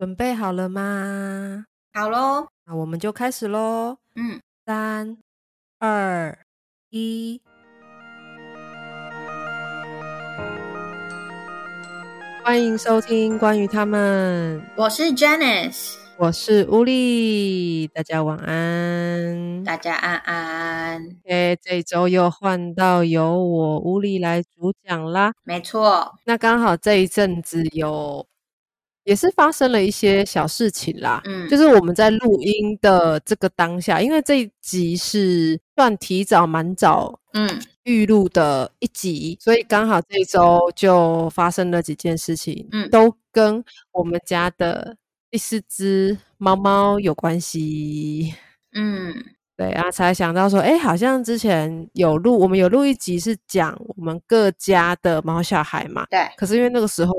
准备好了吗？好喽，那我们就开始喽。嗯，三、二、一，欢迎收听关于他们。我是 Janice，我是乌力，大家晚安。大家安安。哎，这一周又换到由我乌力来主讲啦。没错，那刚好这一阵子有，也是发生了一些小事情啦。嗯，就是我们在录音的这个当下，因为这一集是算提早蛮早嗯预录的一集，所以刚好这一周就发生了几件事情，嗯都跟我们家的第四只猫猫有关系。嗯对啊，才想到说，哎，好像之前有录，我们有录一集是讲我们各家的猫小孩嘛。对，可是因为那个时候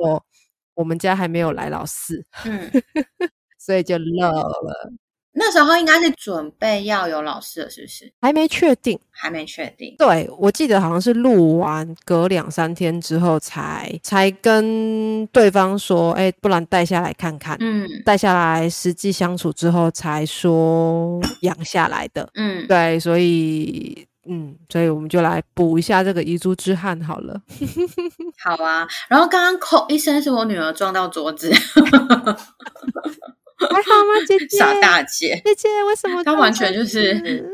我们家还没有来老四，嗯，所以就漏了，那时候应该是准备要有老师了，是不是？还没确定。还没确定。对，我记得好像是录完隔两三天之后才才跟对方说，哎，不然带下来看看。嗯带下来实际相处之后才说 养下来的。嗯，对，所以嗯，所以我们就来补一下这个遗珠之憾好了。好啊。然后刚刚扣一声是我女儿撞到桌子，还好吗，姐姐？傻大姐，姐姐为什么？她完全就是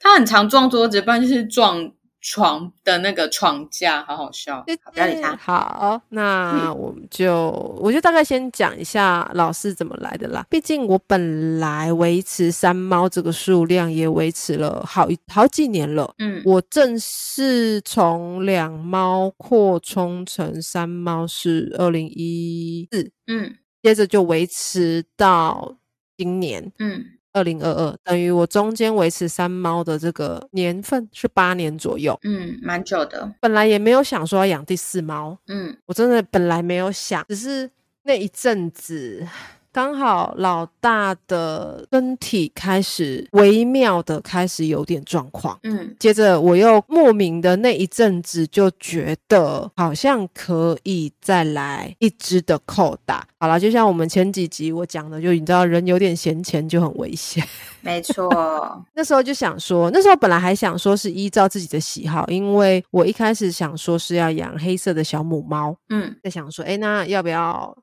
她很常撞桌子，不然就是撞床的那个床架，好好笑。不要理他。好，那我们就我就大概先讲一下老师怎么来的啦。毕竟我本来维持三猫这个数量也维持了好一好几年了。嗯我正式从两猫扩充成三猫是二零一四，嗯接着就维持到今年嗯二零二二，等于我中间维持三猫的这个年份是八年左右。嗯，蛮久的。本来也没有想说要养第四猫，嗯我真的本来没有想，只是那一阵子刚好老大的身体开始微妙的开始有点状况。嗯接着我又莫名的那一阵子就觉得好像可以再来一只的扣打。好了，就像我们前几集我讲的，就你知道人有点闲钱就很危险。没错。那时候就想说，那时候本来还想说是依照自己的喜好，因为我一开始想说是要养黑色的小母猫，嗯在想说，哎，那要不要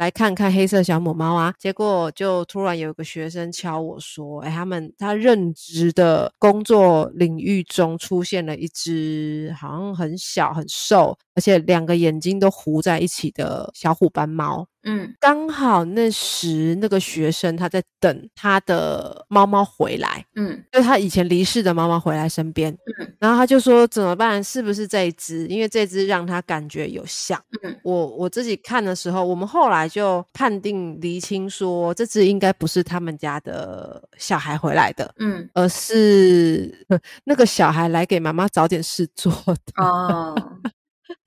来看看黑色小母猫啊？结果就突然有一个学生敲我说，哎，他们他任职的工作领域中出现了一只好像很小很瘦，而且两个眼睛都糊在一起的小虎斑猫。嗯刚好那时那个学生他在等他的猫猫回来，嗯就他以前离世的猫猫回来身边，嗯然后他就说怎么办？是不是这一只？因为这只让他感觉有像。嗯我我自己看的时候，我们后来就判定厘清说，这只应该不是他们家的小孩回来的，嗯而是 那个小孩来给妈妈找点事做的。哦，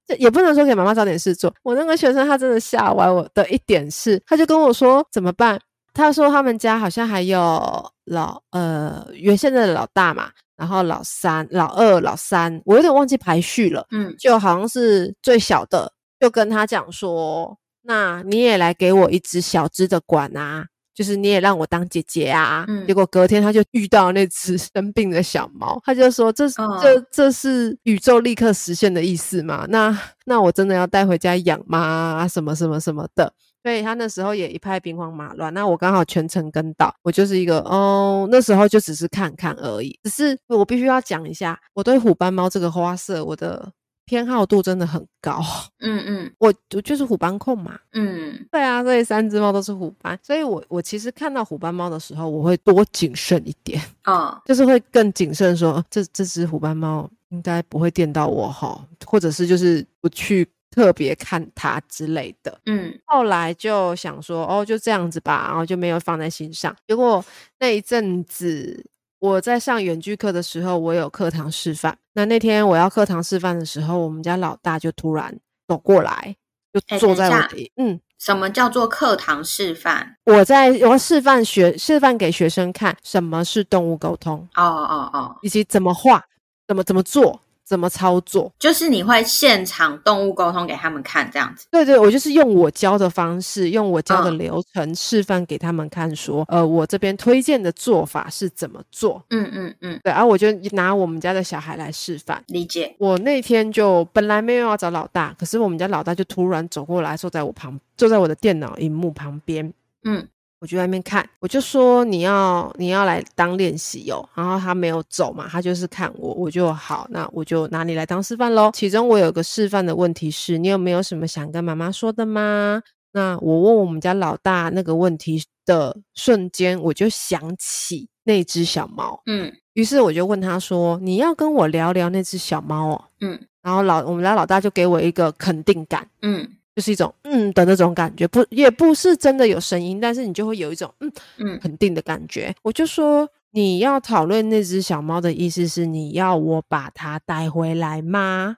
这也不能说给妈妈找点事做。我那个学生他真的吓歪我的一点是，他就跟我说怎么办？他说他们家好像还有老呃原先的老大嘛，然后老三、老二、老三，我有点忘记排序了，嗯就好像是最小的，就跟他讲说，那你也来给我一只小只的管啊。就是你也让我当姐姐啊，嗯结果隔天他就遇到那只 生病的小猫，他就说这这这是宇宙立刻实现的意思嘛？那那我真的要带回家养吗？什么什么什么的。所以他那时候也一派兵荒马乱，那我刚好全程跟到，我就是一个哦，那时候就只是看看而已。只是我必须要讲一下，我对虎斑猫这个花色，我的偏好度真的很高。嗯嗯我我就是虎斑控嘛，嗯对啊，所以三只猫都是虎斑，所以我我其实看到虎斑猫的时候，我会多谨慎一点，哦就是会更谨慎说，这这只虎斑猫应该不会电到我哈，或者是就是不去特别看它之类的。嗯后来就想说，哦，就这样子吧，然后就没有放在心上。结果那一阵子我在上远距课的时候，我有课堂示范。那那天我要课堂示范的时候，我们家老大就突然走过来，就哎坐在我等一下的嗯，什么叫做课堂示范？我在我要示范学示范给学生看什么是动物沟通，哦哦哦，以及怎么画、怎么怎么做。怎么操作。就是你会现场动物沟通给他们看，这样子。对对，我就是用我教的方式，用我教的嗯流程示范给他们看，说，呃，我这边推荐的做法是怎么做。嗯嗯嗯，对，然后我就拿我们家的小孩来示范。理解。我那天就本来没有要找老大，可是我们家老大就突然走过来，坐在我旁，坐在我的电脑荧幕旁边。嗯我就在那边看，我就说你要你要来当练习哦，然后他没有走嘛，他就是看我，我就好，那我就拿你来当示范喽。其中我有个示范的问题是，你有没有什么想跟妈妈说的吗？那我问我们家老大那个问题的瞬间，我就想起那只小猫，嗯于是我就问他说：“你要跟我聊聊那只小猫哦？”嗯然后老我们家老大就给我一个肯定感。嗯就是一种嗯的那种感觉，不也不是真的有声音，但是你就会有一种嗯嗯肯定的感觉。我就说你要讨论那只小猫的意思是你要我把它带回来吗？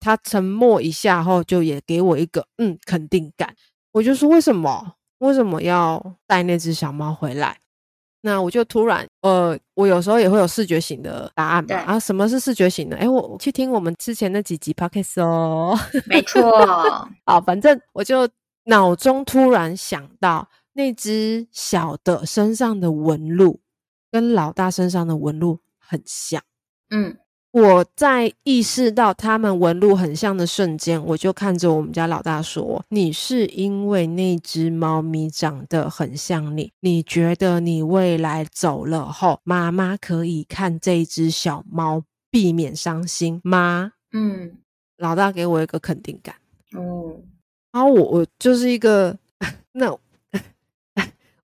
他沉默一下后，就也给我一个嗯肯定感。我就说为什么为什么要带那只小猫回来？那我就突然呃，我有时候也会有视觉型的答案对嘛。啊，什么是视觉型的？哎，我我去听我们之前那几集 podcast 哦。没错。好，反正我就脑中突然想到那只小的身上的纹路跟老大身上的纹路很像。嗯我在意识到他们纹路很像的瞬间，我就看着我们家老大说：“你是因为那只猫咪长得很像你，你觉得你未来走了后，妈妈可以看这只小猫，避免伤心吗嗯？”老大给我一个肯定感。哦然后我我就是一个 那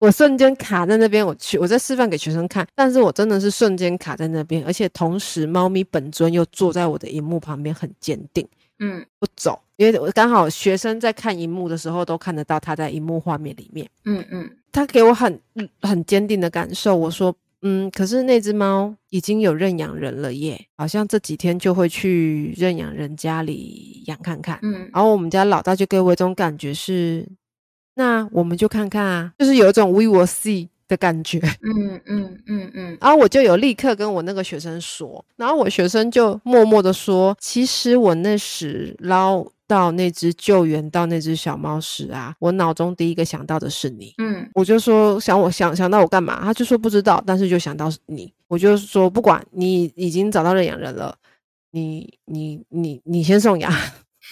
我瞬间卡在那边，我去我在示范给学生看，但是我真的是瞬间卡在那边，而且同时猫咪本尊又坐在我的荧幕旁边，很坚定嗯不走，因为我刚好学生在看荧幕的时候都看得到他在荧幕画面里面，嗯嗯他给我很嗯很坚定的感受。我说。嗯，可是那只猫已经有认养人了耶，好像这几天就会去认养人家里养看看。嗯然后我们家老大就给我一种感觉是，那我们就看看啊，就是有一种 we will see 的感觉。嗯嗯嗯嗯然后我就有立刻跟我那个学生说，然后我学生就默默的说，其实我那时捞到那只救援到那只小猫时啊，我脑中第一个想到的是你。嗯我就说想我想想到我干嘛，他就说不知道，但是就想到你。我就说不管你已经找到认养人了，你你你你先送养，嗯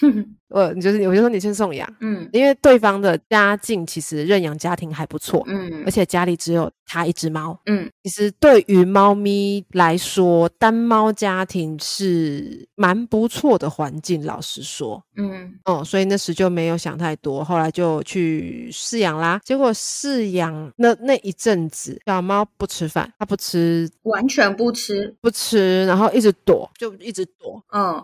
我你就是我就说你先送养，嗯因为对方的家境其实认养家庭还不错，嗯而且家里只有他一只猫。嗯其实对于猫咪来说，单猫家庭是蛮不错的环境。老实说，嗯哦，所以那时就没有想太多，后来就去饲养啦。结果饲养那那一阵子，小猫不吃饭，它不吃完全不吃。不吃，然后一直躲，就一直躲。嗯，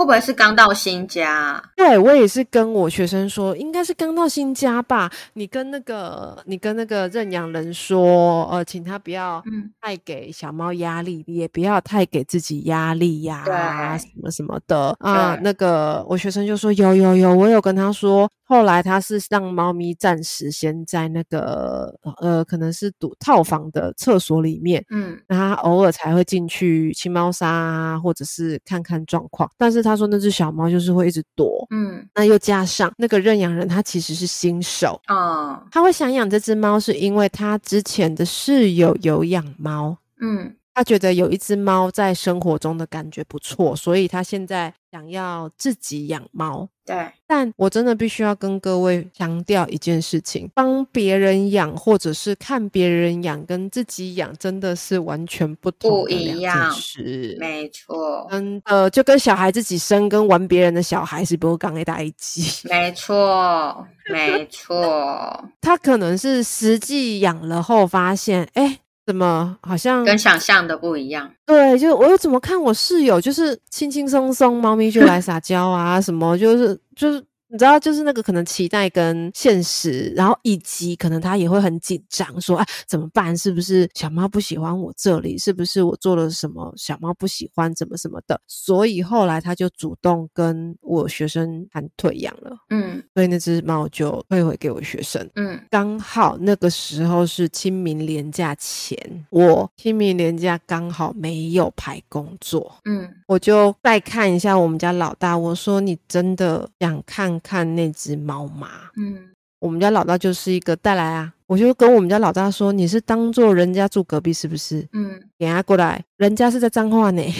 会不会是刚到新家啊？对我也是跟我学生说，应该是刚到新家吧。你跟那个你跟那个认养人说，呃，请他不要嗯太给小猫压力，也不要太给自己压力呀、对什么什么的啊。那个我学生就说有有有，我有跟他说。后来他是让猫咪暂时先在那个呃，可能是赌套房的厕所里面，嗯那他偶尔才会进去清猫砂啊，或者是看看状况。但是他说那只小猫就是会一直躲，嗯。那又加上那个认养人他其实是新手，哦。他会想养这只猫是因为他之前的室友有养猫，嗯。他觉得有一只猫在生活中的感觉不错，所以他现在想要自己养猫。对但我真的必须要跟各位强调一件事情：帮别人养，或者是看别人养，跟自己养真的是完全不同不的两件一样事。没错真的就跟小孩自己生跟玩别人的小孩是不刚一大一级。没错没错，他可能是实际养了后发现，哎，怎么好像跟想象的不一样。对，就我又怎么看我室友就是轻轻松松，猫咪就来撒娇啊，什么就是就是你知道，就是那个可能期待跟现实，然后以及可能他也会很紧张，说：“哎，怎么办？是不是小猫不喜欢我这里？是不是我做了什么小猫不喜欢？怎么什么的？”所以后来他就主动跟我学生谈退养了。嗯所以那只猫就退回给我学生。嗯刚好那个时候是清明连假前，我清明连假刚好没有排工作，嗯我就再看一下我们家老大，我说你真的想看看那只猫吗？嗯我们家老大就是一个带来啊，我就跟我们家老大说，你是当做人家住隔壁是不是？嗯给他过来，人家是在脏话呢，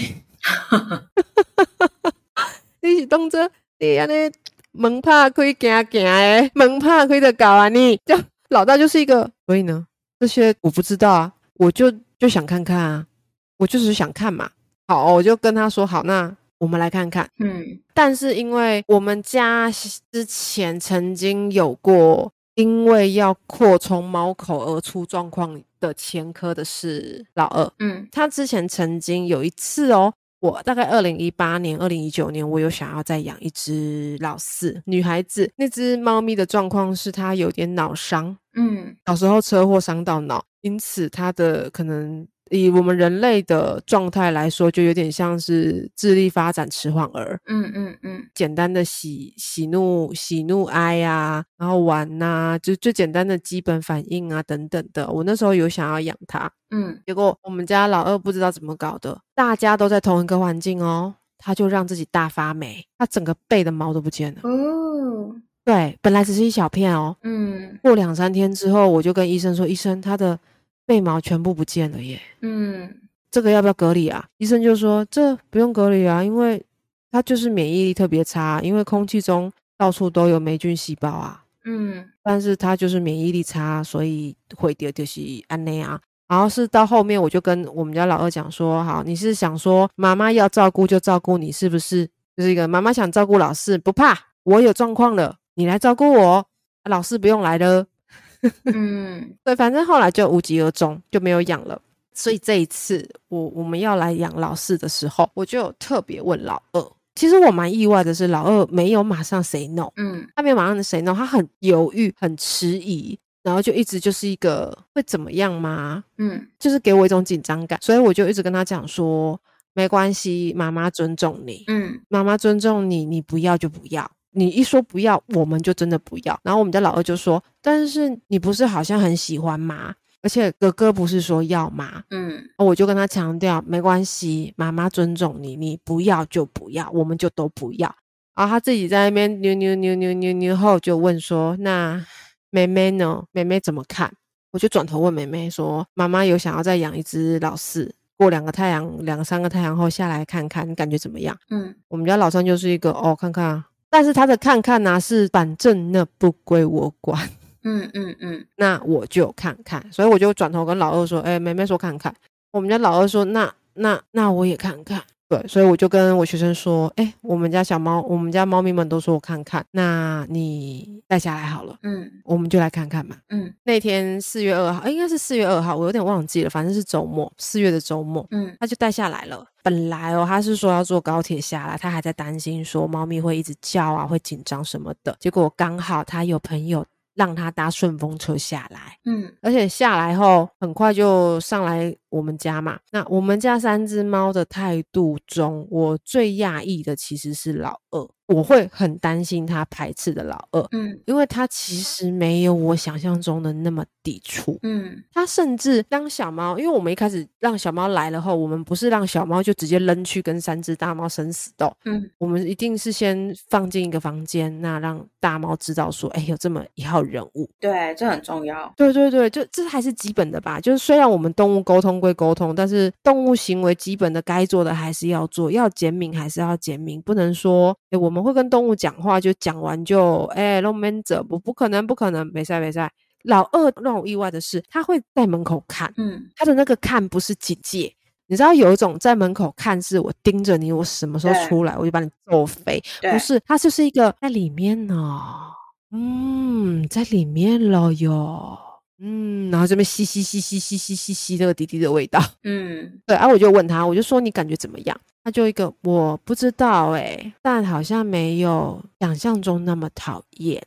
你是当做你安尼门拍开行行的，门拍开的搞啊你，就老大就是一个，所以呢，这些我不知道啊，我就就想看看啊，我就是想看嘛。好，我就跟他说好，那我们来看看。嗯但是因为我们家之前曾经有过，因为要扩充猫口而出状况的前科的是老二，嗯他之前曾经有一次哦，我大概二零一八年、二零一九年，我有想要再养一只老四女孩子。那只猫咪的状况是它有点脑伤，嗯小时候车祸伤到脑，因此它的可能以我们人类的状态来说，就有点像是智力发展迟缓儿。嗯嗯嗯简单的喜喜怒喜怒哀呀、然后玩呐、就最简单的基本反应啊等等的。我那时候有想要养它，嗯结果我们家老二不知道怎么搞的，大家都在同一个环境哦，他就让自己大发霉，他整个背的毛都不见了。哦对，本来只是一小片哦，嗯过两三天之后，我就跟医生说，医生他的背毛全部不见了耶，嗯这个要不要隔离啊？医生就说这不用隔离啊，因为他就是免疫力特别差，因为空气中到处都有霉菌细胞啊。嗯但是他就是免疫力差，所以会掉就是安内啊。然后是到后面，我就跟我们家老二讲说，好，你是想说妈妈要照顾就照顾你，是不是？就是一个妈妈想照顾老四，不怕，我有状况了，你来照顾我，啊老四不用来了。嗯对，反正后来就无疾而终，就没有养了。所以这一次我我们要来养老四的时候，我就有特别问老二。其实我蛮意外的是，老二没有马上 say no，嗯他没有马上 say no，他很犹豫、很迟疑，然后就一直就是一个会怎么样吗？嗯就是给我一种紧张感，所以我就一直跟他讲说，没关系，妈妈尊重你，嗯妈妈尊重你，你不要就不要。你一说不要，我们就真的不要。然后我们家老二就说：“但是你不是好像很喜欢吗？而且哥哥不是说要吗？”嗯我就跟他强调，没关系，妈妈尊重你，你不要就不要，我们就都不要。然后他自己在那边扭扭扭扭扭扭后，就问说：“那妹妹呢？妹妹怎么看？”我就转头问妹妹说：“妈妈有想要再养一只老四，过两个太阳、两三个太阳后下来看看，你感觉怎么样？”嗯我们家老三就是一个哦，看看啊，但是他的看看呢、是反正那不归我管，嗯嗯嗯。那我就看看，所以我就转头跟老二说，哎，妹妹说看看，我们家老二说，那那那我也看看，对，所以我就跟我学生说，哎，我们家小猫，我们家猫咪们都说我看看，那你带下来好了，嗯我们就来看看嘛。嗯那天四月二号，诶应该是四月二号，我有点忘记了，反正是周末，四月的周末，嗯他就带下来了。本来哦，他是说要坐高铁下来，他还在担心说猫咪会一直叫啊，会紧张什么的。结果刚好他有朋友让他搭顺风车下来，嗯而且下来后很快就上来我们家嘛。那我们家三只猫的态度中，我最讶异的其实是老二，我会很担心他排斥的老二，嗯因为他其实没有我想象中的那么抵触。嗯他甚至当小猫，因为我们一开始让小猫来了后，我们不是让小猫就直接扔去跟三只大猫生死斗，嗯我们一定是先放进一个房间，那让大猫知道说，哎，有这么一号人物。对，这很重要。对对对，就这还是基本的吧。就是虽然我们动物沟通归沟通，但是动物行为基本的该做的还是要做，要减敏还是要减敏，不能说，哎，我们会跟动物讲话，就讲完就，哎，弄闷着，不不可能，不可能，没赛没赛。老二让我意外的是，他会在门口看，嗯他的那个看不是警戒。你知道有一种在门口看，是我盯着你，我什么时候出来，我就把你揍飞。不是，它就是一个在里面呢，嗯，在里面了哟，嗯，然后这边吸吸吸吸吸吸吸吸那个滴滴的味道。嗯对，啊，我就问他，我就说你感觉怎么样？他就一个我不知道哎，但好像没有想象中那么讨厌。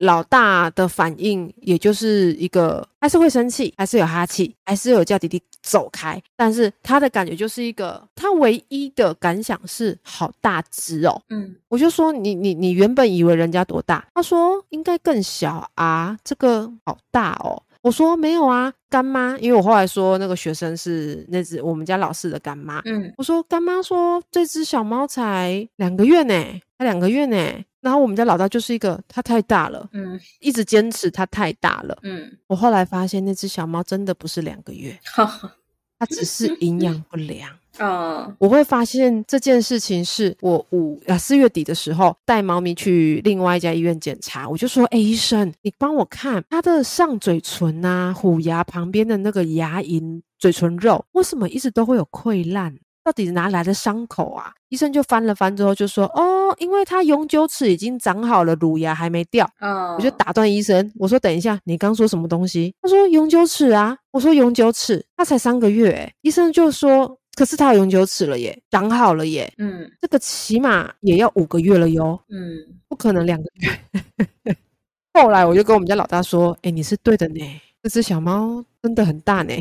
老大的反应也就是一个，还是会生气，还是有哈气，还是有叫弟弟走开。但是他的感觉就是一个，他唯一的感想是好大只哦。嗯，我就说你你你原本以为人家多大？他说应该更小啊，这个好大哦。我说没有啊，干妈，因为我后来说那个学生是那只我们家老四的干妈。嗯，我说干妈说这只小猫才两个月呢，才两个月呢。然后我们家老大就是一个，它太大了，嗯，一直坚持它太大了，嗯。我后来发现那只小猫真的不是两个月，它只是 营养不良。嗯，我会发现这件事情是我五啊四月底的时候带猫咪去另外一家医院检查，我就说：“哎，医生，你帮我看它的上嘴唇啊，虎牙旁边的那个牙龈、嘴唇肉，为什么一直都会有溃烂？到底哪来的伤口啊？”医生就翻了翻之后就说：“哦，因为它永久齿已经长好了，乳牙还没掉。”嗯，我就打断医生，我说：“等一下，你刚说什么东西？”他说：“永久齿啊。”我说：“永久齿，它才三个月。”医生就说。可是它永久齿了耶，长好了耶，嗯，这个起码也要五个月了哟，嗯，不可能两个月。后来我就跟我们家老大说，哎，你是对的呢，这只小猫真的很大呢。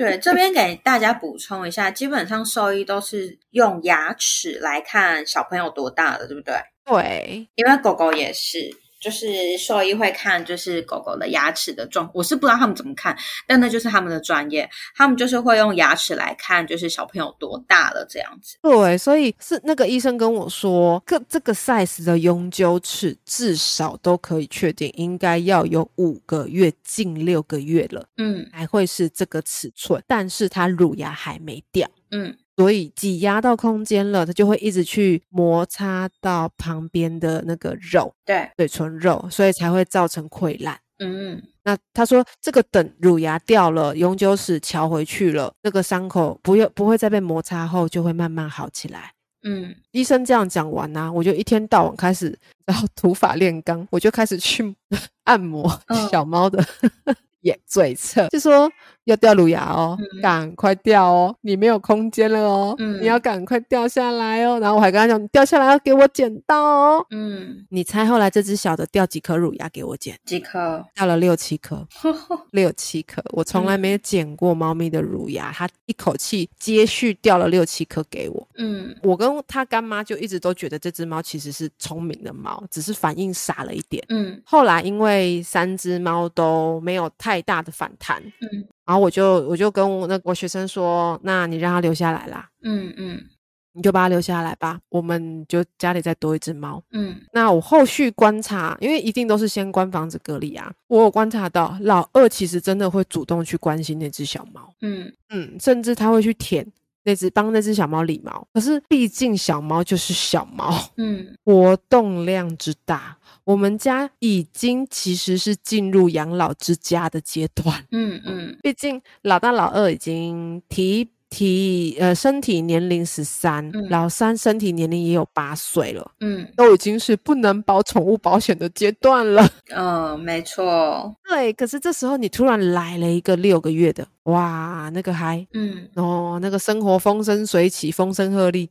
对，这边给大家补充一下，基本上兽医都是用牙齿来看小朋友多大的，对不对？对，因为狗狗也是。就是兽医会看，就是狗狗的牙齿的状，我是不知道他们怎么看，但那就是他们的专业，他们就是会用牙齿来看，就是小朋友多大了这样子。对，所以是那个医生跟我说，个这个 size 的永久齿至少都可以确定，应该要有五个月，近六个月了，嗯，还会是这个尺寸，但是它乳牙还没掉，嗯。所以挤压到空间了，它就会一直去摩擦到旁边的那个肉，对，嘴唇肉，所以才会造成溃烂。嗯，那他说这个等乳牙掉了，永久齿敲回去了，那个伤口不用不会再被摩擦后，就会慢慢好起来。嗯，医生这样讲完啊，我就一天到晚开始然后土法炼钢，我就开始去按摩小猫的 眼嘴侧，就说。要掉乳牙哦，赶快掉哦！你没有空间了哦，你要赶快掉下来哦。然后我还跟他讲，掉下来要给我剪刀哦。嗯，你猜后来这只小的掉几颗乳牙给我剪？几颗？掉了六七颗，六七颗。我从来没有剪过猫咪的乳牙，它一口气接续掉了六七颗给我。嗯，我跟他干妈就一直都觉得这只猫其实是聪明的猫，只是反应傻了一点。嗯，后来因为三只猫都没有太大的反弹。嗯。然后我就我就跟我那我学生说，那你让他留下来啦，嗯嗯，你就把他留下来吧，我们就家里再多一只猫，嗯，那我后续观察，因为一定都是先关房子隔离啊，我有观察到老二其实真的会主动去关心那只小猫，嗯。嗯，甚至他会去舔。那只帮那只小猫理毛，可是毕竟小猫就是小猫，嗯，活动量之大，我们家已经其实是进入养老之家的阶段，嗯嗯，毕竟老大老二已经提。提呃，身体年龄十三，老三身体年龄也有八岁了，嗯，都已经是不能保宠物保险的阶段了。嗯，没错。对，可是这时候你突然来了一个六个月的，哇，那个嗨，嗯，哦，那个生活风生水起，风声鹤唳。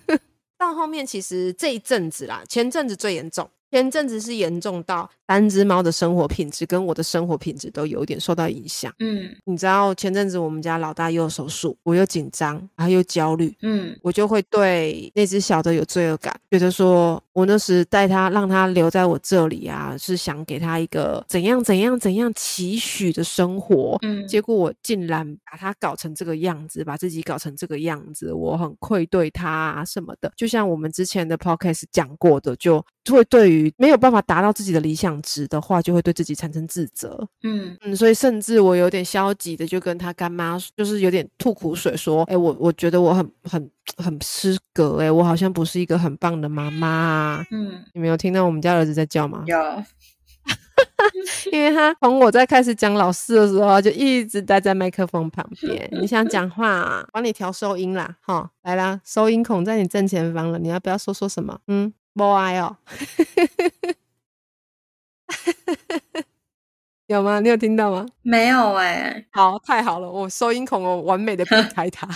到后面其实这一阵子啦，前阵子最严重。前阵子是严重到三只猫的生活品质跟我的生活品质都有点受到影响。嗯，你知道前阵子我们家老大又手术，我又紧张，然后又焦虑。嗯，我就会对那只小的有罪恶感，觉得说我那时带它让它留在我这里啊，是想给它一个怎样怎样怎样期许的生活。嗯，结果我竟然把它搞成这个样子，把自己搞成这个样子，我很愧对它啊什么的。就像我们之前的 podcast 讲过的，就会对于没有办法达到自己的理想值的话，就会对自己产生自责。嗯嗯，所以甚至我有点消极的，就跟他干妈，就是有点吐苦水，说：“哎，我我觉得我很很很失格，哎，我好像不是一个很棒的妈妈。”嗯，你没有听到我们家儿子在叫吗？有，因为他从我在开始讲老师的时候，就一直待在麦克风旁边。你想讲话，帮你调收音啦，哈，来啦，收音孔在你正前方了，你要不要说说什么？嗯。不爱哦，有吗？你有听到吗？没有哎。好，太好了，我收音孔我完美的避开它。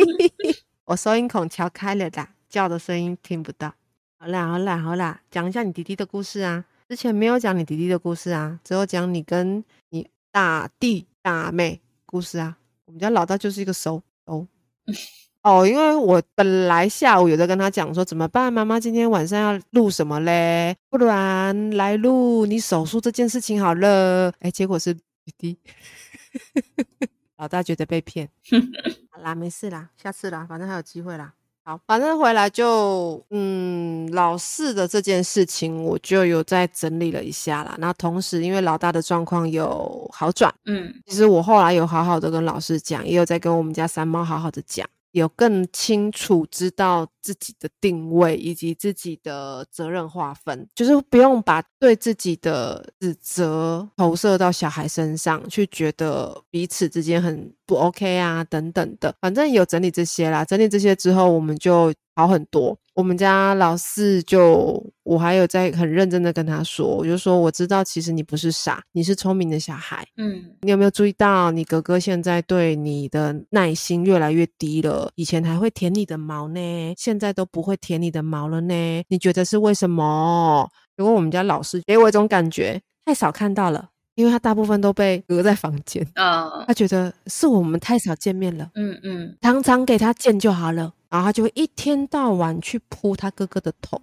我收音孔调开了啦，叫的声音听不到。好啦好啦好啦，讲一下你弟弟的故事啊。之前没有讲你弟弟的故事啊，只有讲你跟你大弟大妹故事啊。我们家老大就是一个熟熟 哦，因为我本来下午有在跟他讲说怎么办，妈妈今天晚上要录什么嘞？不然来录你手术这件事情好了。哎，结果是弟弟，老大觉得被骗。好啦，没事啦，下次啦，反正还有机会啦。好，反正回来就，嗯，老四的这件事情，我就有在整理了一下啦。那同时，因为老大的状况有好转，嗯，其实我后来有好好的跟老师讲，也有在跟我们家三猫好好的讲。有更清楚知道自己的定位以及自己的责任划分，就是不用把对自己的指责投射到小孩身上，去觉得彼此之间很不 OK 啊等等的。反正有整理这些啦，整理这些之后，我们就好很多。我们家老四就，我还有在很认真的跟他说，我就说我知道其实你不是傻，你是聪明的小孩。嗯，你有没有注意到你哥哥现在对你的耐心越来越低了？以前还会舔你的毛呢，现在都不会舔你的毛了呢？你觉得是为什么？结果我们家老四给我一种感觉，太少看到了，因为他大部分都被隔在房间。嗯，他觉得是我们太少见面了，嗯嗯，常常给他见就好了。然后他就会一天到晚去扑他哥哥的头，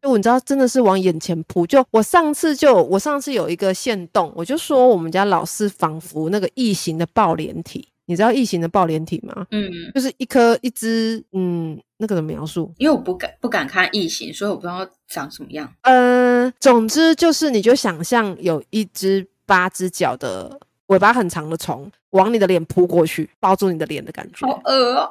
就你知道，真的是往眼前扑。就我上次就我上次有一个线动，我就说我们家老四仿佛那个异形的抱脸体，你知道异形的抱脸体吗？嗯，就是一颗一只，嗯，那个怎么描述？因为我不敢不敢看异形，所以我不知道长什么样。呃，总之就是你就想象有一只八只脚的尾巴很长的虫往你的脸扑过去，抱住你的脸的感觉。好恶哦。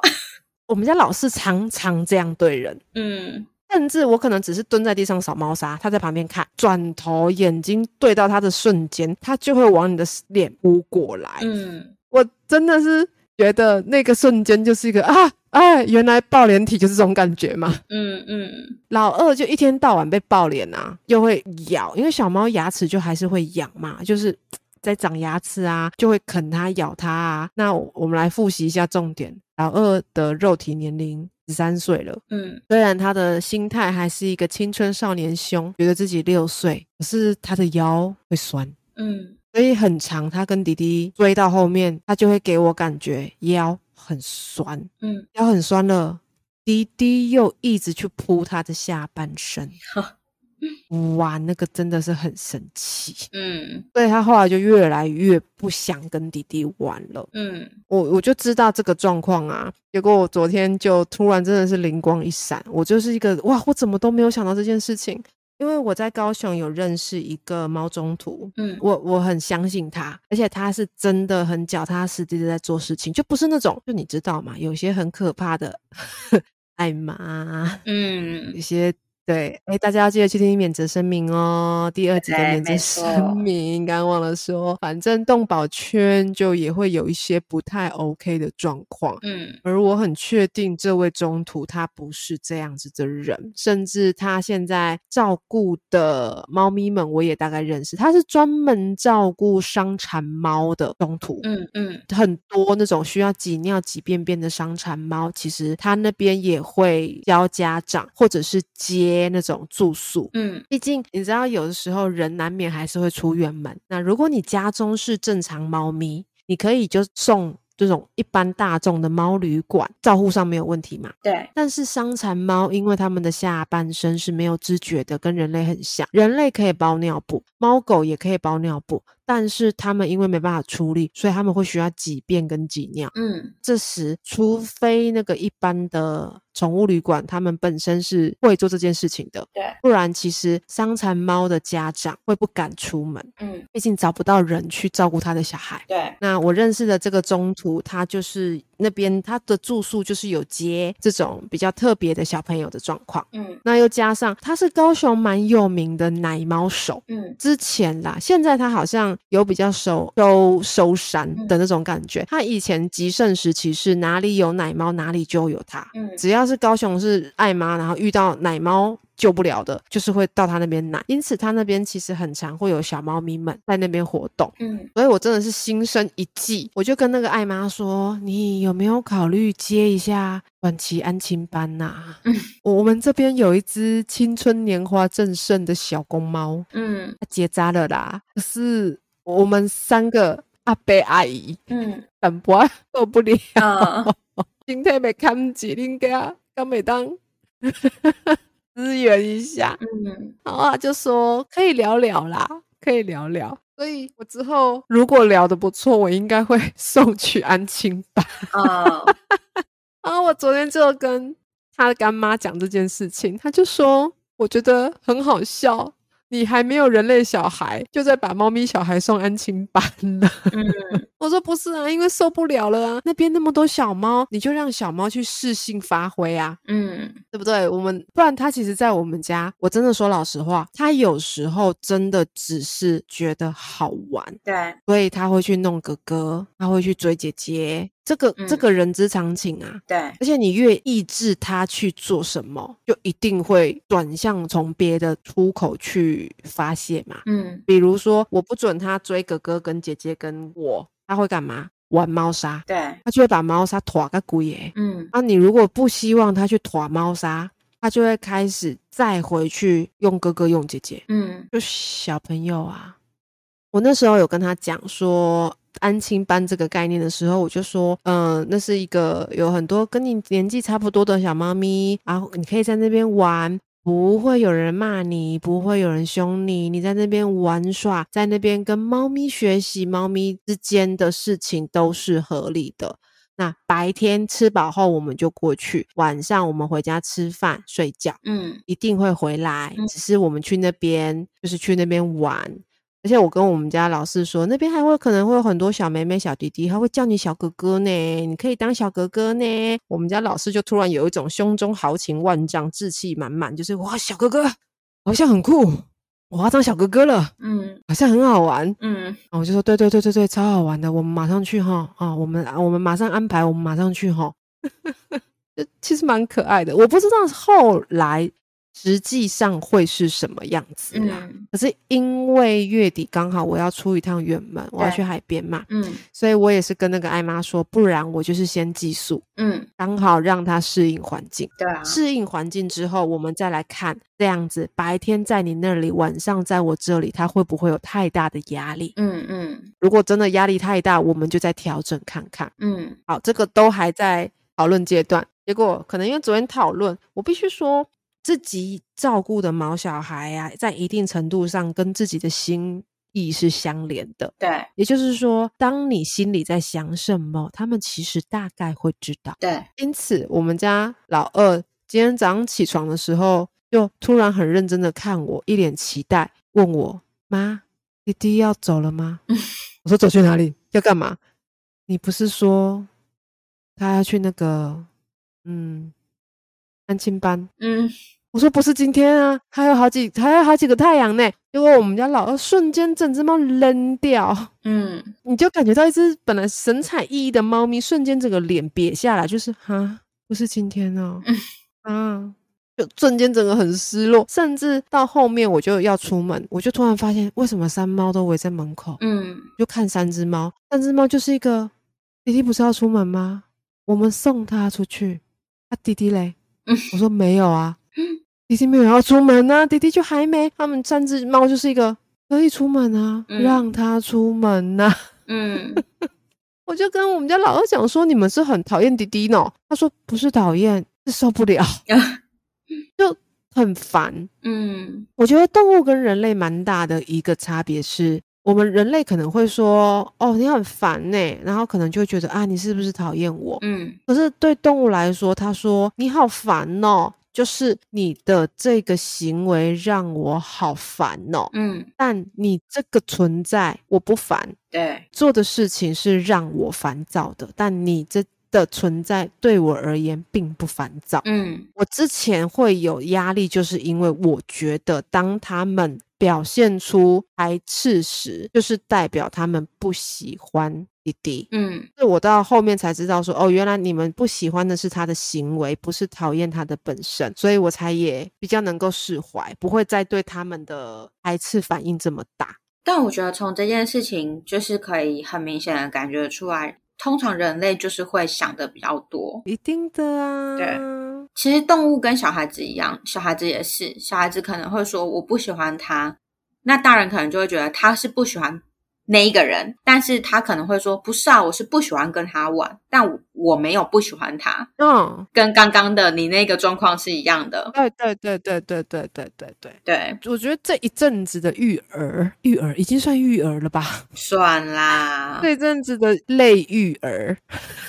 我们家老是常常这样对人，嗯，甚至我可能只是蹲在地上扫猫砂，他在旁边看，转头眼睛对到他的瞬间，他就会往你的脸扑过来。嗯，我真的是觉得那个瞬间就是一个啊，哎，原来抱脸体就是这种感觉嘛。嗯嗯，老二就一天到晚被抱脸啊，又会咬，因为小猫牙齿就还是会痒嘛，就是在长牙齿啊，就会啃它、咬它啊。那我们来复习一下重点。老二的肉体年龄十三岁了，嗯，虽然他的心态还是一个青春少年胸，觉得自己六岁，可是他的腰会酸，嗯，所以很长。他跟弟弟追到后面，他就会给我感觉腰很酸，嗯，腰很酸了。弟弟又一直去扑他的下半身。哇，那个真的是很生气，嗯，所以他后来就越来越不想跟弟弟玩了。嗯，我我就知道这个状况啊，结果我昨天就突然真的是灵光一闪，我就是一个哇，我怎么都没有想到这件事情，因为我在高雄有认识一个猫中途，嗯，我我很相信他，而且他是真的很脚踏实地的在做事情，就不是那种就你知道嘛，有些很可怕的 爱妈，嗯，一些。对，哎，大家要记得去听免责声明哦。第二集的免责声明，刚刚忘了说，反正动保圈就也会有一些不太 OK 的状况。嗯，而我很确定这位中途他不是这样子的人，甚至他现在照顾的猫咪们，我也大概认识，他是专门照顾伤残猫的中途。嗯嗯，很多那种需要挤尿、挤便便的伤残猫，其实他那边也会教家长，或者是接。那种住宿，嗯，毕竟你知道，有的时候人难免还是会出远门。那如果你家中是正常猫咪，你可以就送这种一般大众的猫旅馆，照护上没有问题嘛？对。但是伤残猫，因为它们的下半身是没有知觉的，跟人类很像，人类可以包尿布，猫狗也可以包尿布。但是他们因为没办法出力，所以他们会需要挤便跟挤尿。嗯，这时除非那个一般的宠物旅馆，他们本身是会做这件事情的，对，不然其实伤残猫的家长会不敢出门。嗯，毕竟找不到人去照顾他的小孩。对，那我认识的这个中途，他就是那边他的住宿就是有接这种比较特别的小朋友的状况。嗯，那又加上他是高雄蛮有名的奶猫手。嗯，之前啦，现在他好像。有比较收收收山的那种感觉。他以前极盛时期是哪里有奶猫哪里就有他，嗯，只要是高雄是爱妈，然后遇到奶猫救不了的，就是会到他那边奶。因此，他那边其实很常会有小猫咪们在那边活动。嗯所以我真的是心生一计，我就跟那个艾妈说：“你有没有考虑接一下短期安亲班呐、嗯我们这边有一只青春年华正盛的小公猫，嗯它结扎了啦。可是我们三个阿伯阿姨嗯淡薄仔受不了，呃身体袂堪起，恁家刚每当支援一下？”嗯然后他就说可以聊聊啦，可以聊聊。所以我之后如果聊得不错，我应该会 送去安亲班。呃然后我昨天就跟他的干妈讲这件事情，他就说我觉得很好笑，你还没有人类小孩，就在把猫咪小孩送安亲班了。嗯 我说不是啊，因为受不了了啊，那边那么多小猫，你就让小猫去适性发挥啊。嗯对不对？我们不然他其实，在我们家，我真的说老实话，他有时候真的只是觉得好玩，对所以他会去弄哥哥，他会去追姐姐，这个、这嗯个人之常情啊。对而且你越抑制他去做什么，就一定会转向从别的出口去发泄嘛。嗯比如说，我不准他追哥哥跟姐姐跟我，他会干嘛？玩猫砂，对他就会把猫砂拖个鬼耶。嗯啊，你如果不希望他去拖猫砂，他就会开始再回去用哥哥用姐姐，嗯就小朋友啊。我那时候有跟他讲说安亲班这个概念的时候，我就说，嗯、那是一个有很多跟你年纪差不多的小猫咪，然后你可以在那边玩。不会有人骂你，不会有人凶你，你在那边玩耍，在那边跟猫咪学习，猫咪之间的事情都是合理的。那白天吃饱后我们就过去，晚上我们回家吃饭睡觉，嗯一定会回来。嗯只是我们去那边就是去那边玩，而且我跟我们家老师说，那边还会可能会有很多小妹妹、小弟弟，还会叫你小哥哥呢，你可以当小哥哥呢。我们家老师就突然有一种胸中豪情万丈、志气满满，就是哇，小哥哥好像很酷，我要当小哥哥了，嗯好像很好玩。嗯然后我就说对对对对对，超好玩的，我们马上去哈啊，我们我们马上安排，我们马上去哈。就其实蛮可爱的，我不知道后来实际上会是什么样子啦。嗯可是因为月底刚好我要出一趟远门，我要去海边嘛，嗯所以我也是跟那个艾妈说，不然我就是先寄宿，嗯，刚好让她适应环境。对啊，适应环境之后，我们再来看这样子，白天在你那里，晚上在我这里，他会不会有太大的压力？嗯嗯如果真的压力太大，我们就再调整看看。嗯好，这个都还在讨论阶段。结果可能因为昨天讨论，我必须说自己照顾的毛小孩啊，在一定程度上跟自己的心意是相连的。对也就是说，当你心里在想什么，他们其实大概会知道。对，因此，我们家老二今天早上起床的时候，就突然很认真的看我，一脸期待，问我：“妈，弟弟要走了吗？”我说：“走去哪里？要干嘛？”你不是说他要去那个嗯安亲班？嗯。我说不是今天啊，还有好几还有好几个太阳呢。结果我们家老二瞬间整只猫扔掉，嗯。你就感觉到一只本来神采奕奕的猫咪，瞬间整个脸瘪下来，就是哈，不是今天哦，啊，就瞬间整个很失落，甚至到后面我就要出门，我就突然发现为什么三猫都围在门口，嗯。就看三只猫，三只猫就是一个弟弟不是要出门吗？我们送他出去，啊弟弟嘞？嗯我说没有啊嗯，弟弟没有要出门啊，弟弟就还没，他们三只猫就是一个可以出门啊，嗯让他出门呐、嗯 我就跟我们家老二讲说，你们是很讨厌弟弟呢？他说不是讨厌，是受不了，就很烦。嗯我觉得动物跟人类蛮大的一个差别是，我们人类可能会说，哦，你很烦呢，然后可能就会觉得啊，你是不是讨厌我？嗯可是对动物来说，他说你好烦哦，就是你的这个行为让我好烦哦。嗯，但你这个存在我不烦，对，做的事情是让我烦躁的，但你这的存在对我而言并不烦躁。嗯我之前会有压力，就是因为我觉得当他们表现出排斥时，就是代表他们不喜欢弟弟。嗯是我到后面才知道说，哦，原来你们不喜欢的是他的行为，不是讨厌他的本身，所以我才也比较能够释怀，不会再对他们的排斥反应这么大。但我觉得从这件事情，就是可以很明显的感觉出来，通常人类就是会想的比较多。一定的啊，对其实动物跟小孩子一样，小孩子也是，小孩子可能会说我不喜欢他，那大人可能就会觉得他是不喜欢那一个人，但是他可能会说不是啊，我是不喜欢跟他玩，但我我没有不喜欢他，嗯，跟刚刚的你那个状况是一样的。对对对对对对对对对。对，我觉得这一阵子的育儿，育儿已经算育儿了吧？算啦，这一阵子的类育儿，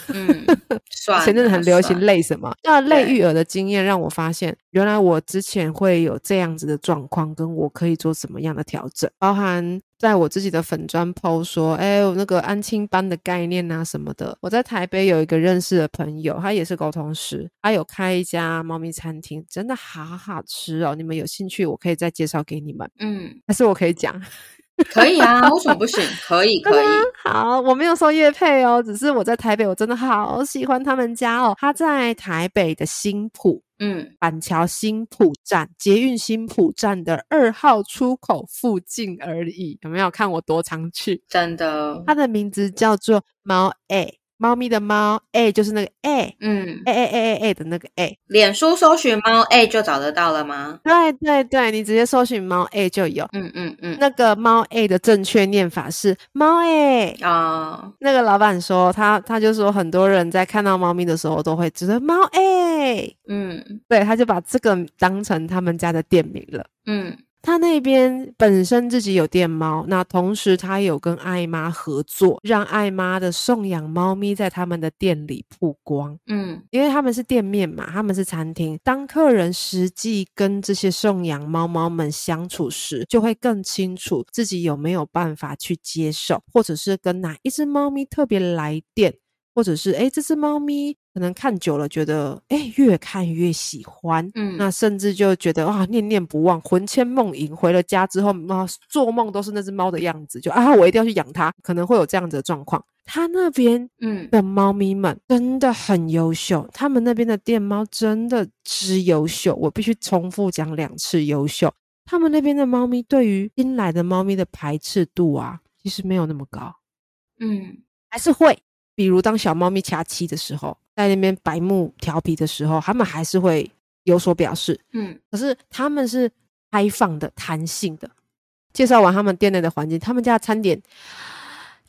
嗯，算。前阵子很流行算类什么？那类育儿的经验让我发现，原来我之前会有这样子的状况，跟我可以做什么样的调整，包含在我自己的粉砖 PO 说，哎，我那个安亲班的概念啊什么的。我在台北有一个认识的朋友，他也是沟通师，他有开一家猫咪餐厅，真的好好吃哦！你们有兴趣，我可以再介绍给你们，嗯，还是我可以讲？可以啊，为什么不行？可以，可以。好，我没有收叶配哦，只是我在台北，我真的好喜欢他们家哦。他在台北的新浦嗯板桥新浦站捷运新浦站的二号出口附近而已，有没有看我多常去？真的，它的名字叫做猫 A，猫咪的猫 A 就是那个 A。嗯，A A A A A 的那个 A，脸书搜寻猫 A 就找得到了吗？对对对，你直接搜寻猫 A 就有。嗯嗯嗯，那个猫 A 的正确念法是猫 A，啊、那个老板说，他他就说，很多人在看到猫咪的时候都会觉得猫 a、嗯对，他就把这个当成他们家的店名了。嗯他那边本身自己有店猫，那同时他有跟爱妈合作，让爱妈的送养猫咪在他们的店里曝光。嗯因为他们是店面嘛，他们是餐厅，当客人实际跟这些送养猫猫们相处时，就会更清楚自己有没有办法去接受，或者是跟哪一只猫咪特别来电，或者是诶这只猫咪可能看久了觉得哎越看越喜欢，嗯，那甚至就觉得哇念念不忘，魂牵梦萦，回了家之后，啊做梦都是那只猫的样子，就啊我一定要去养它，可能会有这样子的状况。他那边嗯。的猫咪们真的很优秀，他们那边的电猫真的之优秀，我必须重复讲两次优秀。他们那边的猫咪对于新来的猫咪的排斥度啊，其实没有那么高，嗯。还是会，比如当小猫咪卡气的时候，在那边白目调皮的时候，他们还是会有所表示。嗯可是他们是开放的、弹性的。介绍完他们店内的环境，他们家的餐点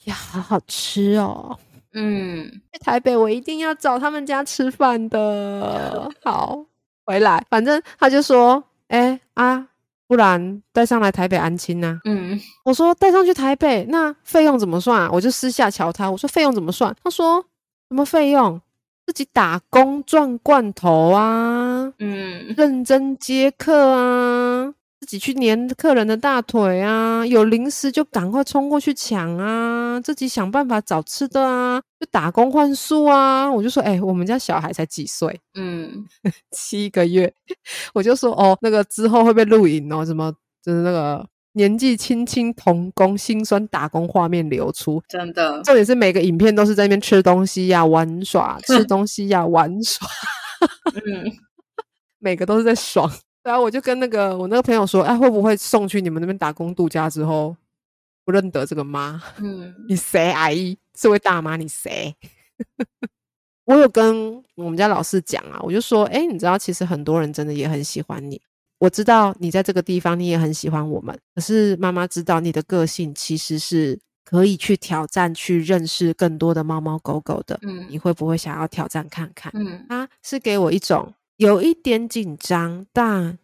也，好好吃哦。嗯去台北，我一定要找他们家吃饭的。好，回来，反正他就说，哎、啊，不然带上来台北安亲呐、嗯我说带上去台北，那费用怎么算啊？我就私下瞧他，我说费用怎么算？他说什么费用？自己打工赚罐头啊，嗯。认真接客啊，自己去粘客人的大腿啊，有零食就赶快冲过去抢啊，自己想办法找吃的啊，就打工换宿啊。我就说，哎、我们家小孩才几岁，嗯。七个月，我就说，哦，那个之后会被录影哦，什么就是那个年纪轻轻童工辛酸打工画面流出。真的，重点是每个影片都是在那边吃东西呀、玩耍，吃东西呀、玩耍。嗯 每个都是在爽。对啊，我就跟那个我那个朋友说，哎，会不会送去你们那边打工度假之后不认得这个妈？嗯你谁？阿姨，这位大妈，你谁？我有跟我们家老师讲啊，我就说，哎，你知道，其实很多人真的也很喜欢你。我知道你在这个地方，你也很喜欢我们。可是妈妈知道你的个性其实是可以去挑战、去认识更多的猫猫狗狗的。嗯你会不会想要挑战看看？嗯它是给我一种有一点紧张，但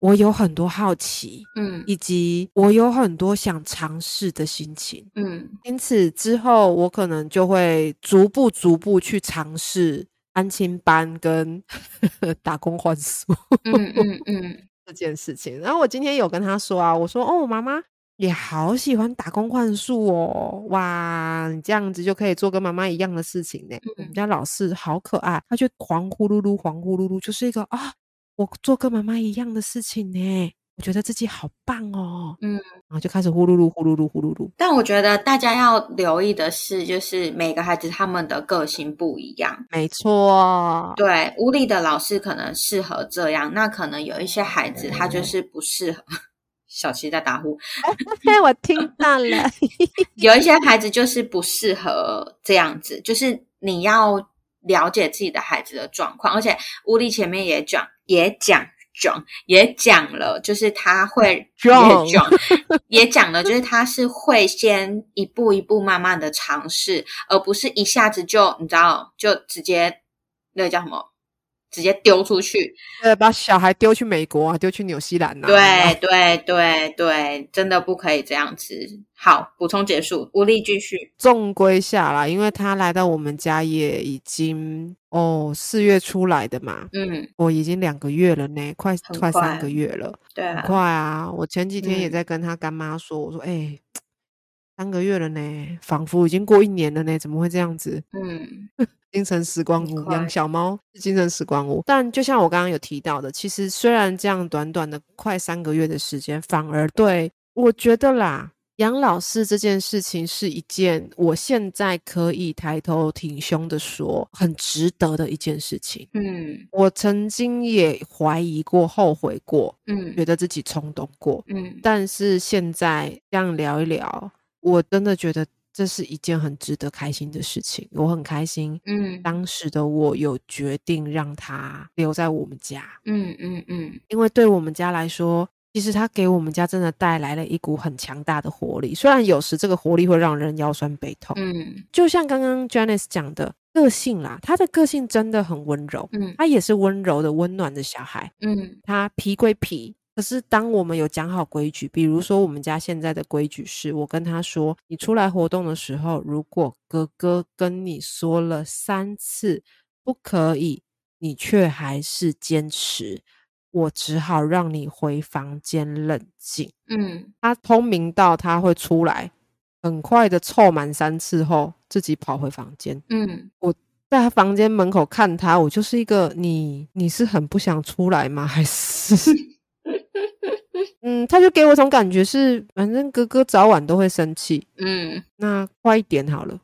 我有很多好奇，嗯以及我有很多想尝试的心情。嗯因此之后，我可能就会逐步逐步去尝试安亲班跟 打工换宿嗯嗯嗯 这件事情。然后我今天有跟他说啊，我说哦，妈妈。也好喜欢打工换宿哦，哇！你这样子就可以做跟妈妈一样的事情呢。我们家老四好可爱，他就黄呼噜噜、黄呼噜噜，就是一个啊，我做跟妈妈一样的事情呢。我觉得自己好棒哦，嗯，然后就开始呼噜噜呼噜噜呼噜噜。但我觉得大家要留意的是，就是每个孩子他们的个性不一样。没错，对，无理的老师可能适合这样，那可能有一些孩子他就是不适合。小七在打呼，哎，我听到了。有一些孩子就是不适合这样子，就是你要了解自己的孩子的状况，而且乌力前面也讲，也讲讲，也讲了，就是他会 也讲了，就是他是会先一步一步慢慢的尝试，而不是一下子就你知道就直接那个叫什么，直接丢出去。呃，把小孩丢去美国啊，丢去纽西兰啊、对对对对，真的不可以这样子。好，补充结束，无力继续。纵归下来，因为他来到我们家也已经哦四月出来的嘛，嗯，我、已经两个月了呢，快快快三个月了，对啊，快啊！我前几天也嗯在跟他干妈说，我说哎、三个月了呢，仿佛已经过一年了呢，怎么会这样子？嗯 精神时光屋快养小猫。是精神时光屋，但就像我刚刚有提到的，其实虽然这样短短的快三个月的时间，反而对我觉得啦，养老师这件事情是一件我现在可以抬头挺胸的说很值得的一件事情。嗯。我曾经也怀疑过、后悔过，嗯。觉得自己冲动过，嗯。但是现在这样聊一聊，我真的觉得这是一件很值得开心的事情。我很开心，嗯当时的我有决定让他留在我们家，嗯嗯嗯因为对我们家来说，其实他给我们家真的带来了一股很强大的活力。虽然有时这个活力会让人腰酸背痛，嗯就像刚刚 Janice 讲的个性啦，他的个性真的很温柔，嗯他也是温柔的、温暖的小孩。嗯他皮归皮，可是当我们有讲好规矩，比如说我们家现在的规矩是，我跟他说，你出来活动的时候，如果哥哥跟你说了三次不可以，你却还是坚持，我只好让你回房间冷静。嗯他聪明到他会出来，很快的凑满三次后，自己跑回房间。嗯我在他房间门口看他，我就是一个你，你是很不想出来吗？还是？嗯，他就给我一种感觉是，反正哥哥早晚都会生气，嗯。那快一点好了。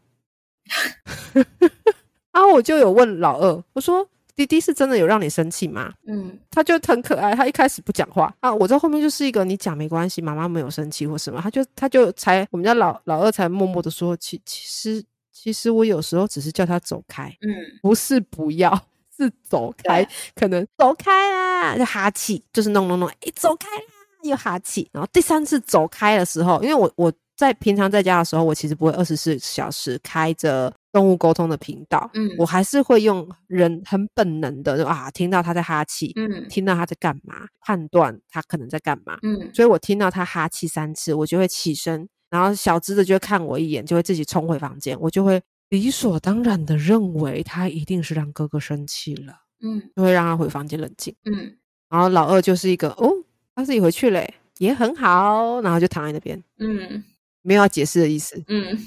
然后我就有问老二，我说：“弟弟是真的有让你生气吗？”嗯。他就很可爱，他一开始不讲话啊，我在后面就是一个你讲没关系，妈妈没有生气或什么，他就他就才我们家老老二才默默的说，其其实其实我有时候只是叫他走开，嗯。不是不要，是走开，可能走开啦，就哈气，就是弄弄弄，哎，走开啦，又哈气，然后第三次走开的时候，因为我我在平常在家的时候，我其实不会二十四小时开着动物沟通的频道，嗯。我还是会用人很本能的就啊，听到他在哈气，嗯。听到他在干嘛，判断他可能在干嘛，嗯。所以我听到他哈气三次，我就会起身，然后小只的就会看我一眼，就会自己冲回房间，我就会理所当然的认为他一定是让哥哥生气了，嗯。就会让他回房间冷静。嗯。然后老二就是一个哦，他自己回去嘞，也很好，然后就躺在那边，嗯没有要解释的意思。嗯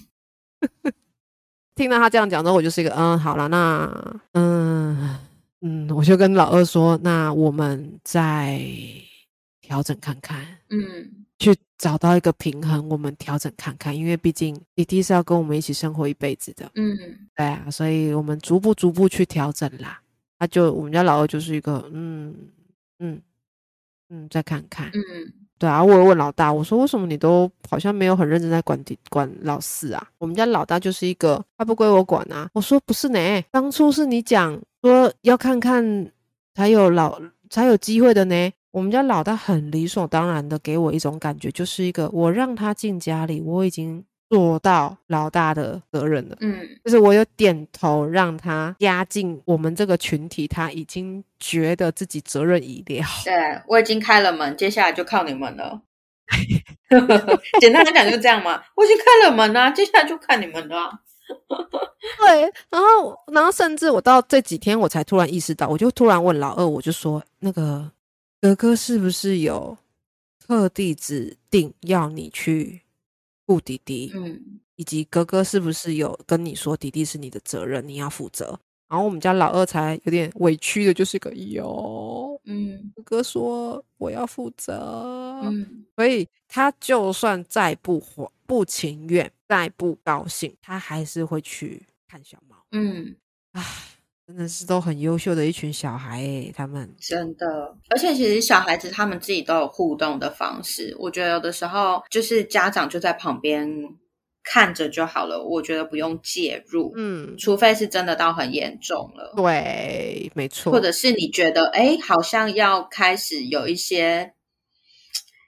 听到他这样讲之后，我就是一个嗯，好了，那嗯嗯，我就跟老二说，那我们再调整看看。嗯去找到一个平衡，我们调整看看，因为毕竟弟弟是要跟我们一起生活一辈子的，嗯对啊，所以我们逐步逐步去调整啦。他就我们家老二就是一个嗯嗯嗯，再看看，嗯对啊，我有问老大，我说为什么你都好像没有很认真在管弟管老四啊？我们家老大就是一个他不归我管啊。我说不是呢，当初是你讲说要看看才有老才有机会的呢。我们家老大很理所当然的给我一种感觉，就是一个我让他进家里，我已经做到老大的责任了。嗯就是我有点头让他加进我们这个群体，他已经觉得自己责任已了。对我已经开了门，接下来就靠你们了。简单来讲就这样嘛，我已经开了门啦、接下来就看你们的、啊。对，然后，然后甚至我到这几天我才突然意识到，我就突然问老二，我就说，那个哥哥是不是有特地指定要你去顾弟弟，嗯以及哥哥是不是有跟你说弟弟是你的责任，你要负责？然后我们家老二才有点委屈的，就是个有，嗯哥哥说我要负责，嗯所以他就算再不欢不情愿，再不高兴，他还是会去看小猫。嗯，唉，真的是都很优秀的一群小孩诶，他们。真的。而且其实小孩子他们自己都有互动的方式，我觉得有的时候就是家长就在旁边看着就好了，我觉得不用介入，嗯，除非是真的到很严重了。对，没错。或者是你觉得，哎，好像要开始有一些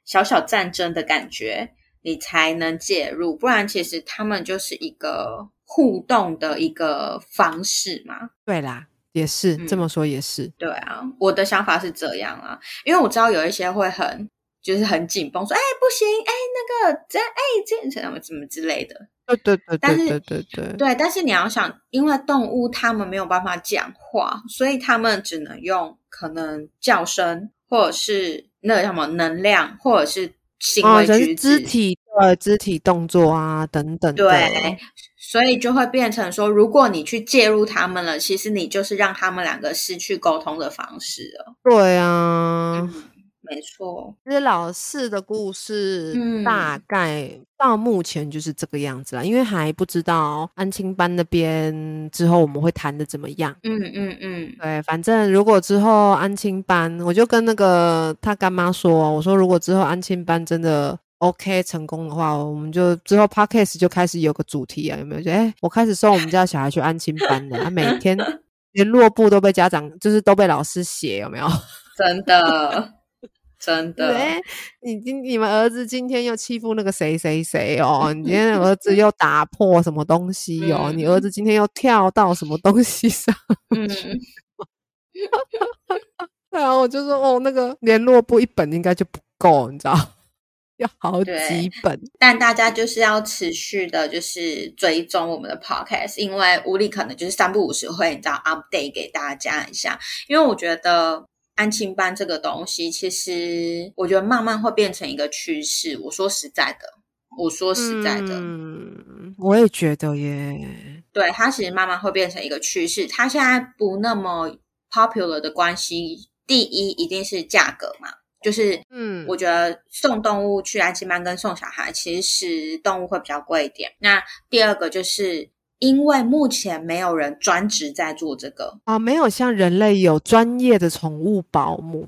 小小战争的感觉，你才能介入，不然其实他们就是一个互动的一个方式嘛。对啦，也是、嗯这么说也是。对啊，我的想法是这样啊，因为我知道有一些会很就是很紧绷，说，哎，不行，哎，那个这，哎，这什么什么之类的。对对对但是对对对对。对，但是你要想，因为动物它们没有办法讲话，所以它们只能用可能叫声，或者是那个什么能量，或者是行哦，为人举止。肢体对肢体动作啊等等。对，所以就会变成说，如果你去介入他们了，其实你就是让他们两个失去沟通的方式了。对啊。没错，其实老四的故事嗯大概到目前就是这个样子啦，因为还不知道安亲班那边之后我们会谈的怎么样。嗯嗯嗯，对，反正如果之后安亲班，我就跟那个他干妈说，我说如果之后安亲班真的 OK 成功的话，我们就之后 podcast 就开始有个主题啊，有没有？就哎，我开始送我们家小孩去安亲班了，他每天联络簿都被家长，就是都被老师写，有没有？真的真的，哎，你今你们儿子今天又欺负那个谁谁谁哦，你今天儿子又打破什么东西哦，你儿子今天又跳到什么东西上？嗯，然后，我就说哦，那个联络簿一本应该就不够，你知道，要好对几本。但大家就是要持续的，就是追踪我们的 podcast，因为无力可能就是三不五时会你知道 update 给大家一下，因为我觉得安亲班这个东西，其实我觉得慢慢会变成一个趋势。我说实在的，我说实在的，嗯，我也觉得耶。对它其实慢慢会变成一个趋势。它现在不那么 popular 的关系，第一一定是价格嘛，就是嗯，我觉得送动物去安亲班跟送小孩，其实动物会比较贵一点。那第二个就是因为目前没有人专职在做这个，啊，没有像人类有专业的宠物保姆。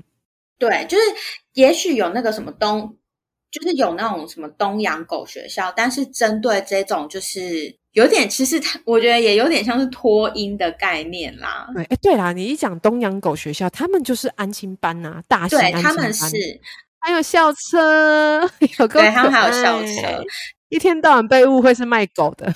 对，就是也许有那个什么东，就是有那种什么东洋狗学校，但是针对这种就是有点，其实它我觉得也有点像是脱音的概念啦。对，哎，对啦，你一讲东洋狗学校，他们就是安亲班呐、大型对，他们是，还有校车，有够对他们还有校爱车，一天到晚被误会是卖狗的。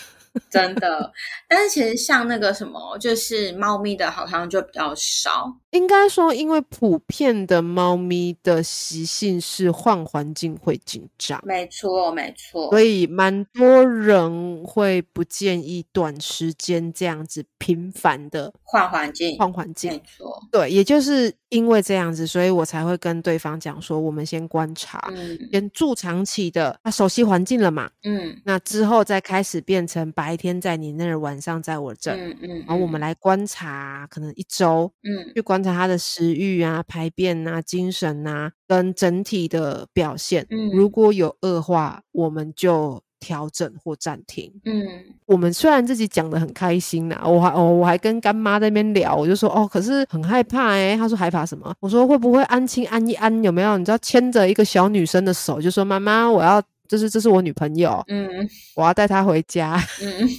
真的。但是其实像那个什么，就是猫咪的，好像就比较少。应该说，因为普遍的猫咪的习性是换环境会紧张，没错，没错。所以蛮多人会不建议短时间这样子频繁的换环境，换环境。没错。对，也就是因为这样子，所以我才会跟对方讲说，我们先观察，嗯先住长期的，他熟悉环境了嘛，嗯那之后再开始变成白天在你那儿，晚上在我这儿。嗯嗯，然后我们来观察，可能一周嗯去观察他的食欲啊、排便啊、精神啊，跟整体的表现。嗯如果有恶化，我们就调整或暂停。嗯我们虽然自己讲的很开心啦，我还哦我还跟干妈在那边聊，我就说哦，可是很害怕诶、他说害怕什么？我说会不会安亲安一安有没有？你知道牵着一个小女生的手，就说妈妈，我要就是这是我女朋友，嗯我要带她回家。嗯，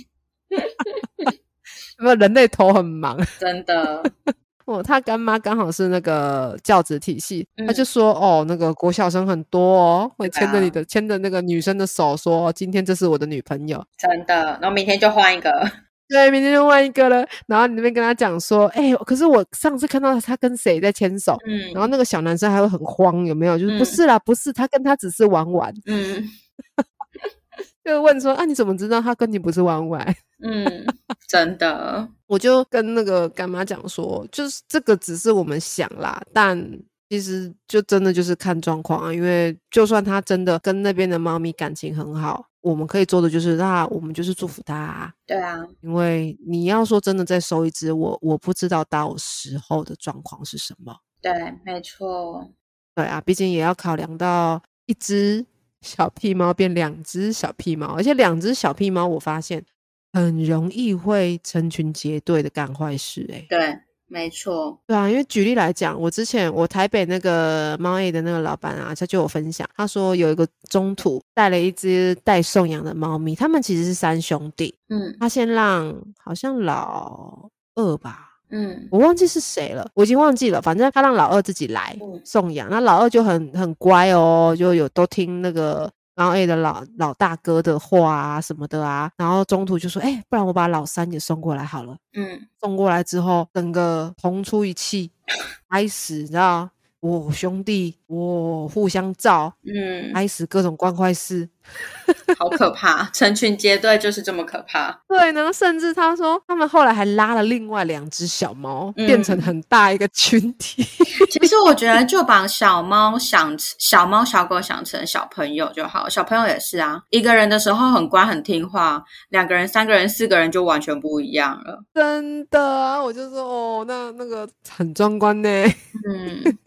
有没有人类头很忙？真的，哦，他干妈刚好是那个教职体系，他嗯就说哦，那个国小生很多哦，会牵着你啊的牵着那个女生的手说，今天这是我的女朋友。真的。然后明天就换一个。对，明天就换一个了。然后你那边跟他讲说，哎、可是我上次看到他跟谁在牵手，嗯然后那个小男生还会很慌，有没有？就是不嗯是啦，不是，他跟他只是玩玩。嗯就问说，啊，你怎么知道他跟你不是玩玩？嗯，真的。我就跟那个干妈讲说，就是这个只是我们想啦，但其实就真的就是看状况啊，因为就算他真的跟那边的猫咪感情很好，我们可以做的就是，那我们就是祝福他、啊。对啊，因为你要说真的再收一只，我我不知道到时候的状况是什么。对，没错，对啊，毕竟也要考量到一只小屁猫变两只小屁猫，而且两只小屁猫，我发现很容易会成群结队的干坏事、欸。对，没错，对啊，因为举例来讲，我之前我台北那个猫 A 的那个老板啊，他就有分享，他说有一个中途带了一只待送养的猫咪，他们其实是三兄弟，嗯他先让好像老二吧，嗯我忘记是谁了，我已经忘记了。反正他让老二自己来嗯送养，那老二就很很乖哦，就有都听那个然后 A 的老老大哥的话啊什么的啊。然后中途就说：“哎、不然我把老三也送过来好了。嗯”送过来之后，整个同出一气，开始你知道，我兄弟我互相照，嗯，开始各种关坏事。好可怕，成群结队就是这么可怕。对呢，甚至他说他们后来还拉了另外两只小猫，变成嗯很大一个群体。其实我觉得就把小猫想小猫小狗想成小朋友就好，小朋友也是啊，一个人的时候很乖很听话，两个人、三个人、四个人就完全不一样了。真的啊，我就说哦，那那个很壮观呢。嗯，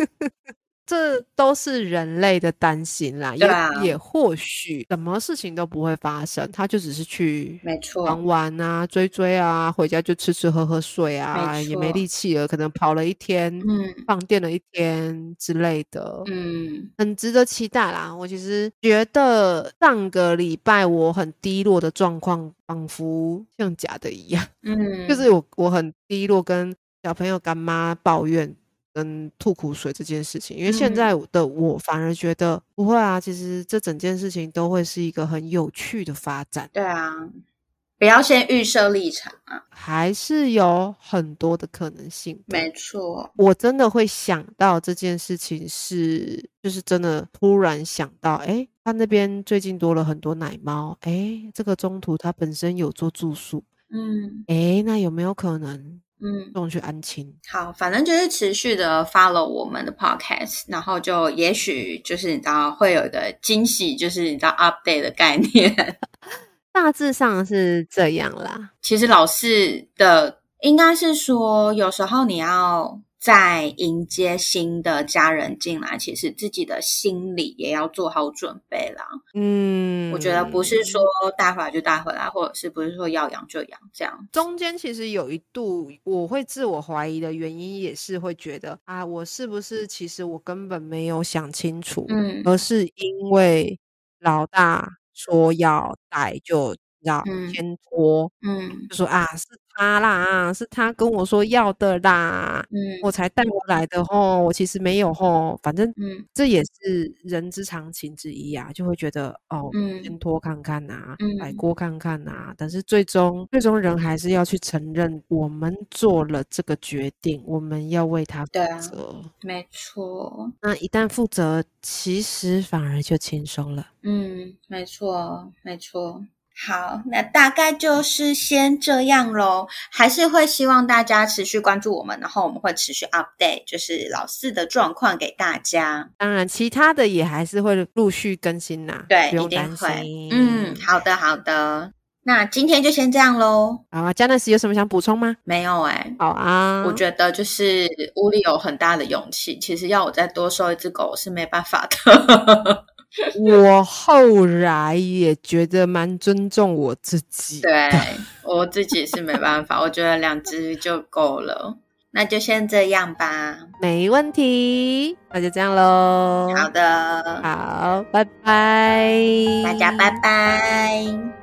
这都是人类的担心啦，也、也或许什么事情都不会发生，他就只是去没错，玩玩啊、追追啊，回家就吃吃喝喝睡啊，没也没力气了，可能跑了一天，嗯放电了一天之类的。嗯很值得期待啦！我其实觉得上个礼拜我很低落的状况，仿佛像假的一样。嗯，就是我我很低落，跟小朋友干妈抱怨跟吐苦水这件事情，因为现嗯。在的我反而觉得不会啊，其实这整件事情都会是一个很有趣的发展，对啊，不要先预设立场啊，还是有很多的可能性的。没错，我真的会想到这件事情是，就是真的突然想到，哎，他那边最近多了很多奶猫，哎，这个中途他本身有做住宿，嗯。哎，那有没有可能嗯。送去安亲？好，反正就是持续的 follow 我们的 podcast，然后就也许就是你知道会有一个惊喜，就是你知道 update 的概念。大致上是这样啦。其实老师的应该是说，有时候你要在迎接新的家人进来，其实自己的心理也要做好准备啦。嗯，我觉得不是说带回来就带回来，或者是不是说要养就养这样。中间其实有一度我会自我怀疑的原因，也是会觉得啊，我是不是其实我根本没有想清楚，嗯而是因为老大说要带就要嗯先拖，嗯就说啊是他啦，是他跟我说要的啦，嗯我才带过来的吼，我其实没有吼，反正嗯这也是人之常情之一啊，就会觉得哦，嗯先拖看看呐、嗯摆锅看看呐、但是最终最终人还是要去承认，我们做了这个决定，我们要为他负责。没错，那一旦负责，其实反而就轻松了。嗯，没错，没错。好，那大概就是先这样喽。还是会希望大家持续关注我们，然后我们会持续 update，就是老四的状况给大家。当然，其他的也还是会陆续更新呐、对，不用担一定会心。。嗯，好的，好的。那今天就先这样喽。好啊，加纳斯有什么想补充吗？没有哎、好啊，我觉得就是屋里有很大的勇气，其实要我再多收一只狗是没办法的。我后来也觉得蛮尊重我自己。对我自己是没办法，我觉得两只就够了。那就先这样吧。没问题，那就这样喽。好的，好，拜拜，大家拜拜。